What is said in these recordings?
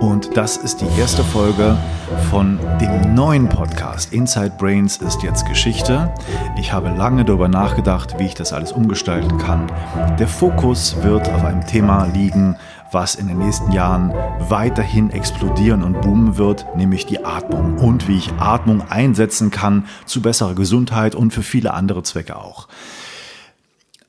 Und das ist die erste Folge von dem neuen Podcast. Inside Brains ist jetzt Geschichte. Ich habe lange darüber nachgedacht, wie ich das alles umgestalten kann. Der Fokus wird auf einem Thema liegen, was in den nächsten Jahren weiterhin explodieren und boomen wird, nämlich die Atmung und wie ich Atmung einsetzen kann zu besserer Gesundheit und für viele andere Zwecke auch.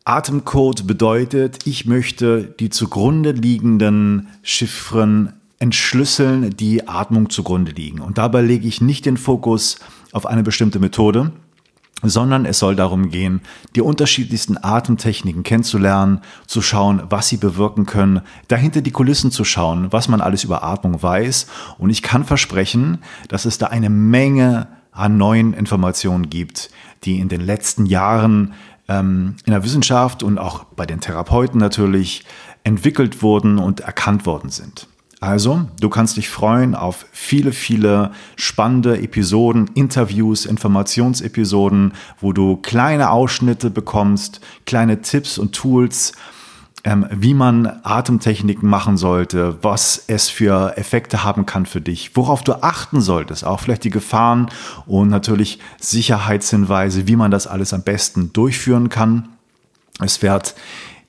Atemcode bedeutet, ich möchte die zugrunde liegenden Chiffren entschlüsseln, die Atmung zugrunde liegen. Und dabei lege ich nicht den Fokus auf eine bestimmte Methode, sondern es soll darum gehen, die unterschiedlichsten Atemtechniken kennenzulernen, zu schauen, was sie bewirken können, dahinter die Kulissen zu schauen, was man alles über Atmung weiß. Und ich kann versprechen, dass es da eine Menge an neuen Informationen gibt, die in den letzten Jahren ähm, in der Wissenschaft und auch bei den Therapeuten natürlich entwickelt wurden und erkannt worden sind. Also, du kannst dich freuen auf viele, viele spannende Episoden, Interviews, Informationsepisoden, wo du kleine Ausschnitte bekommst, kleine Tipps und Tools, ähm, wie man Atemtechniken machen sollte, was es für Effekte haben kann für dich, worauf du achten solltest, auch vielleicht die Gefahren und natürlich Sicherheitshinweise, wie man das alles am besten durchführen kann. Es wird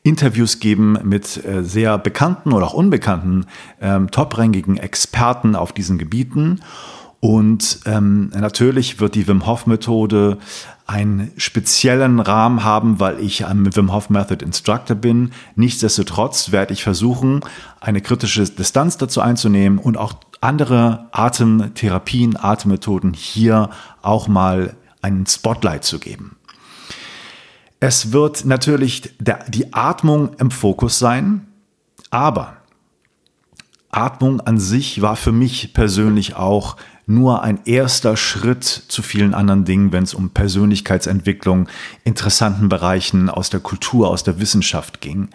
Interviews geben mit äh, sehr bekannten oder auch unbekannten ähm, toprangigen Experten auf diesen Gebieten. Und ähm, natürlich wird die Wim Hof Methode einen speziellen Rahmen haben, weil ich am Wim Hof Method Instructor bin. Nichtsdestotrotz werde ich versuchen, eine kritische Distanz dazu einzunehmen und auch andere Atemtherapien, Atemmethoden hier auch mal einen Spotlight zu geben. Es wird natürlich der, die Atmung im Fokus sein, aber Atmung an sich war für mich persönlich auch nur ein erster Schritt zu vielen anderen Dingen, wenn es um Persönlichkeitsentwicklung, interessanten Bereichen aus der Kultur, aus der Wissenschaft ging.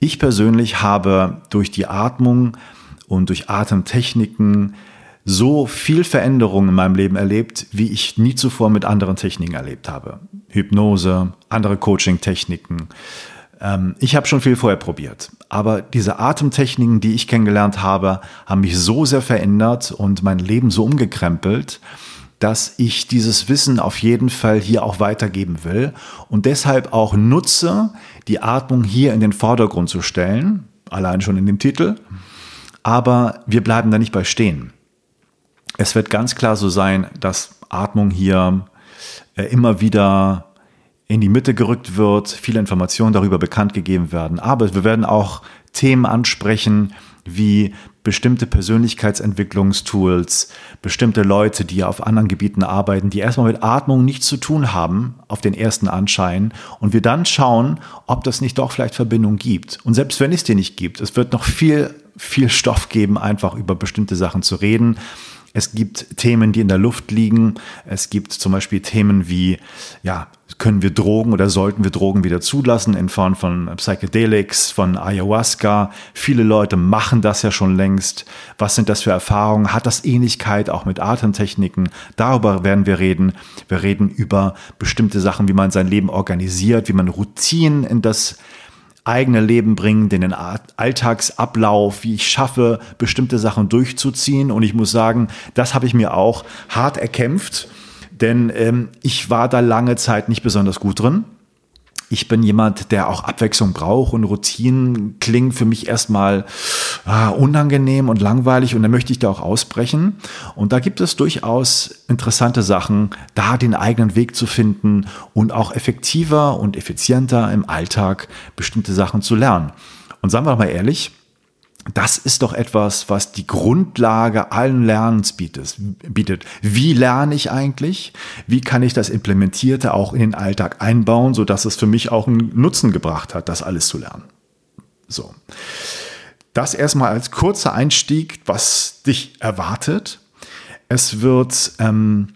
Ich persönlich habe durch die Atmung und durch Atemtechniken so viel Veränderung in meinem Leben erlebt, wie ich nie zuvor mit anderen Techniken erlebt habe. Hypnose, andere Coaching-Techniken. Ähm, ich habe schon viel vorher probiert, aber diese Atemtechniken, die ich kennengelernt habe, haben mich so sehr verändert und mein Leben so umgekrempelt, dass ich dieses Wissen auf jeden Fall hier auch weitergeben will und deshalb auch nutze, die Atmung hier in den Vordergrund zu stellen, allein schon in dem Titel. Aber wir bleiben da nicht bei stehen. Es wird ganz klar so sein, dass Atmung hier äh, immer wieder in die Mitte gerückt wird, viele Informationen darüber bekannt gegeben werden. Aber wir werden auch Themen ansprechen, wie bestimmte Persönlichkeitsentwicklungstools, bestimmte Leute, die auf anderen Gebieten arbeiten, die erstmal mit Atmung nichts zu tun haben, auf den ersten Anschein, und wir dann schauen, ob das nicht doch vielleicht Verbindung gibt. Und selbst wenn es die nicht gibt, es wird noch viel, viel Stoff geben, einfach über bestimmte Sachen zu reden. Es gibt Themen, die in der Luft liegen. Es gibt zum Beispiel Themen wie, ja, können wir Drogen oder sollten wir Drogen wieder zulassen in Form von Psychedelics, von Ayahuasca? Viele Leute machen das ja schon längst. Was sind das für Erfahrungen? Hat das Ähnlichkeit auch mit Atemtechniken? Darüber werden wir reden. Wir reden über bestimmte Sachen, wie man sein Leben organisiert, wie man Routinen in das eigene Leben bringen, den Alltagsablauf, wie ich schaffe, bestimmte Sachen durchzuziehen. Und ich muss sagen, das habe ich mir auch hart erkämpft, denn ähm, ich war da lange Zeit nicht besonders gut drin ich bin jemand, der auch Abwechslung braucht und Routinen klingen für mich erstmal ah, unangenehm und langweilig und dann möchte ich da auch ausbrechen. Und da gibt es durchaus interessante Sachen, da den eigenen Weg zu finden und auch effektiver und effizienter im Alltag bestimmte Sachen zu lernen. Und sagen wir mal ehrlich, das ist doch etwas, was die Grundlage allen Lernens bietet. Wie lerne ich eigentlich? Wie kann ich das Implementierte auch in den Alltag einbauen, sodass es für mich auch einen Nutzen gebracht hat, das alles zu lernen? So. Das erstmal als kurzer Einstieg, was dich erwartet. Es wird ähm,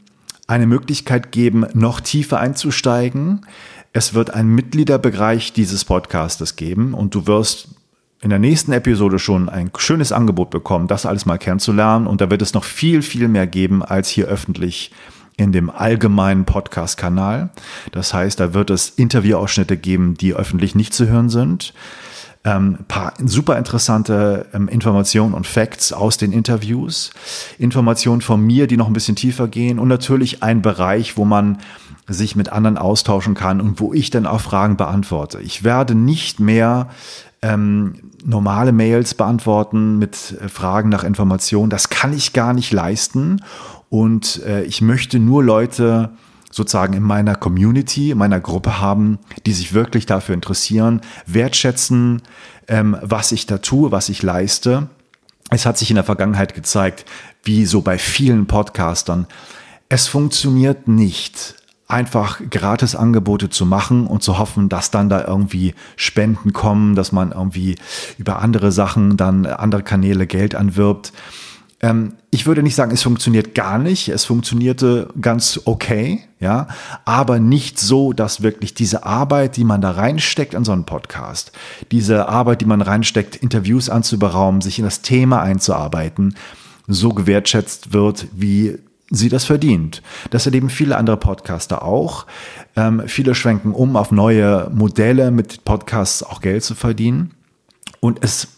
eine Möglichkeit geben, noch tiefer einzusteigen. Es wird einen Mitgliederbereich dieses Podcastes geben und du wirst in der nächsten Episode schon ein schönes Angebot bekommen, das alles mal kennenzulernen. Und da wird es noch viel, viel mehr geben, als hier öffentlich in dem allgemeinen Podcast-Kanal. Das heißt, da wird es Interviewausschnitte geben, die öffentlich nicht zu hören sind. Ähm, paar super interessante ähm, Informationen und Facts aus den Interviews, Informationen von mir, die noch ein bisschen tiefer gehen und natürlich ein Bereich, wo man sich mit anderen austauschen kann und wo ich dann auch Fragen beantworte. Ich werde nicht mehr ähm, normale Mails beantworten mit äh, Fragen nach Informationen. Das kann ich gar nicht leisten und äh, ich möchte nur Leute sozusagen in meiner Community, in meiner Gruppe haben, die sich wirklich dafür interessieren, wertschätzen, ähm, was ich da tue, was ich leiste. Es hat sich in der Vergangenheit gezeigt, wie so bei vielen Podcastern, es funktioniert nicht, einfach Gratisangebote zu machen und zu hoffen, dass dann da irgendwie Spenden kommen, dass man irgendwie über andere Sachen dann andere Kanäle Geld anwirbt. Ähm, ich würde nicht sagen, es funktioniert gar nicht. Es funktionierte ganz okay, ja, aber nicht so, dass wirklich diese Arbeit, die man da reinsteckt in so einen Podcast, diese Arbeit, die man reinsteckt, Interviews anzuberaumen, sich in das Thema einzuarbeiten, so gewertschätzt wird, wie sie das verdient. Das erleben viele andere Podcaster auch. Ähm, viele schwenken um auf neue Modelle, mit Podcasts auch Geld zu verdienen. Und es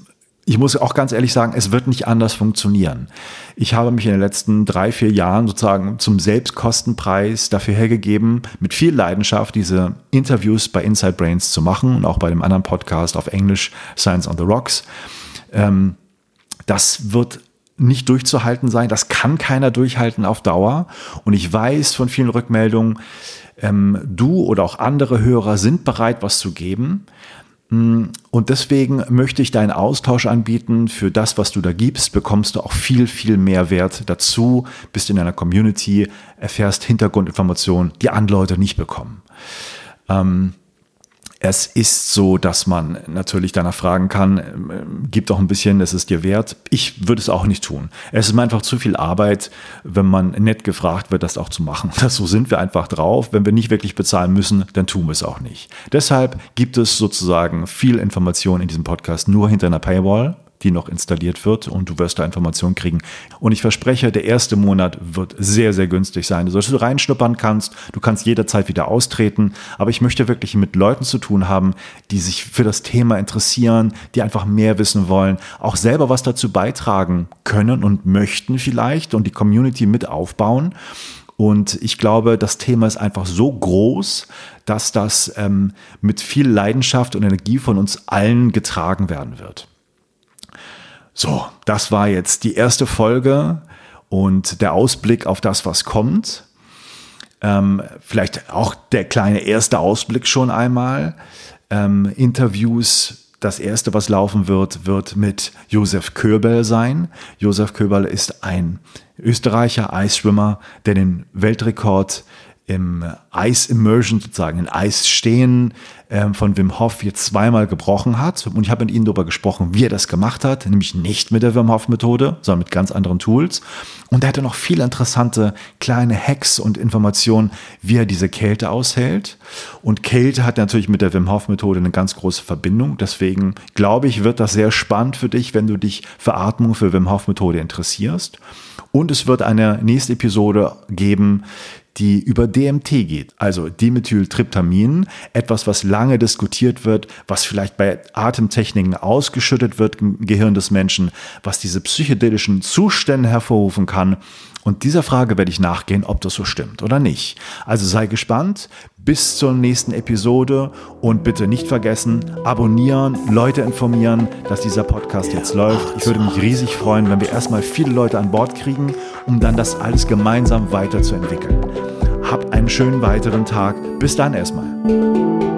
ich muss auch ganz ehrlich sagen, es wird nicht anders funktionieren. Ich habe mich in den letzten drei, vier Jahren sozusagen zum Selbstkostenpreis dafür hergegeben, mit viel Leidenschaft diese Interviews bei Inside Brains zu machen und auch bei dem anderen Podcast auf Englisch Science on the Rocks. Ähm, das wird nicht durchzuhalten sein. Das kann keiner durchhalten auf Dauer. Und ich weiß von vielen Rückmeldungen, ähm, du oder auch andere Hörer sind bereit, was zu geben. Mm, und deswegen möchte ich deinen Austausch anbieten. Für das, was du da gibst, bekommst du auch viel, viel mehr Wert dazu, bist in einer Community, erfährst Hintergrundinformationen, die andere Leute nicht bekommen. Ähm, es ist so, dass man natürlich danach fragen kann, ähm, gib doch ein bisschen, es ist dir wert. Ich würde es auch nicht tun. Es ist mir einfach zu viel Arbeit, wenn man nett gefragt wird, das auch zu machen. Das, so sind wir einfach drauf. Wenn wir nicht wirklich bezahlen müssen, dann tun wir es auch nicht. Deshalb gibt es sozusagen viel Information in diesem Podcast nur hinter einer Paywall die noch installiert wird und du wirst da Informationen kriegen. Und ich verspreche, der erste Monat wird sehr, sehr günstig sein, sodass du reinschnuppern kannst. Du kannst jederzeit wieder austreten. Aber ich möchte wirklich mit Leuten zu tun haben, die sich für das Thema interessieren, die einfach mehr wissen wollen, auch selber was dazu beitragen können und möchten vielleicht und die Community mit aufbauen. Und ich glaube, das Thema ist einfach so groß, dass das ähm, mit viel Leidenschaft und Energie von uns allen getragen werden wird. So, das war jetzt die erste Folge und der Ausblick auf das, was kommt. Ähm, vielleicht auch der kleine erste Ausblick schon einmal. Ähm, Interviews, das erste, was laufen wird, wird mit Josef Köberl sein. Josef Köberl ist ein Österreicher Eisschwimmer, der den Weltrekord im Eis Immersion sozusagen, in Eis stehen ähm, von Wim Hof jetzt zweimal gebrochen hat. Und ich habe mit ihm darüber gesprochen, wie er das gemacht hat, nämlich nicht mit der Wim Hof Methode, sondern mit ganz anderen Tools. Und er hatte noch viele interessante kleine Hacks und Informationen, wie er diese Kälte aushält. Und Kälte hat natürlich mit der Wim Hof Methode eine ganz große Verbindung. Deswegen glaube ich, wird das sehr spannend für dich, wenn du dich für Atmung, für Wim Hof Methode interessierst. Und es wird eine nächste Episode geben, die über DMT geht, also Dimethyltryptamin, etwas, was lange diskutiert wird, was vielleicht bei Atemtechniken ausgeschüttet wird im Gehirn des Menschen, was diese psychedelischen Zustände hervorrufen kann. Und dieser Frage werde ich nachgehen, ob das so stimmt oder nicht. Also sei gespannt. Bis zur nächsten Episode und bitte nicht vergessen, abonnieren, Leute informieren, dass dieser Podcast jetzt läuft. Ich würde mich riesig freuen, wenn wir erstmal viele Leute an Bord kriegen, um dann das alles gemeinsam weiterzuentwickeln. Habt einen schönen weiteren Tag. Bis dann erstmal.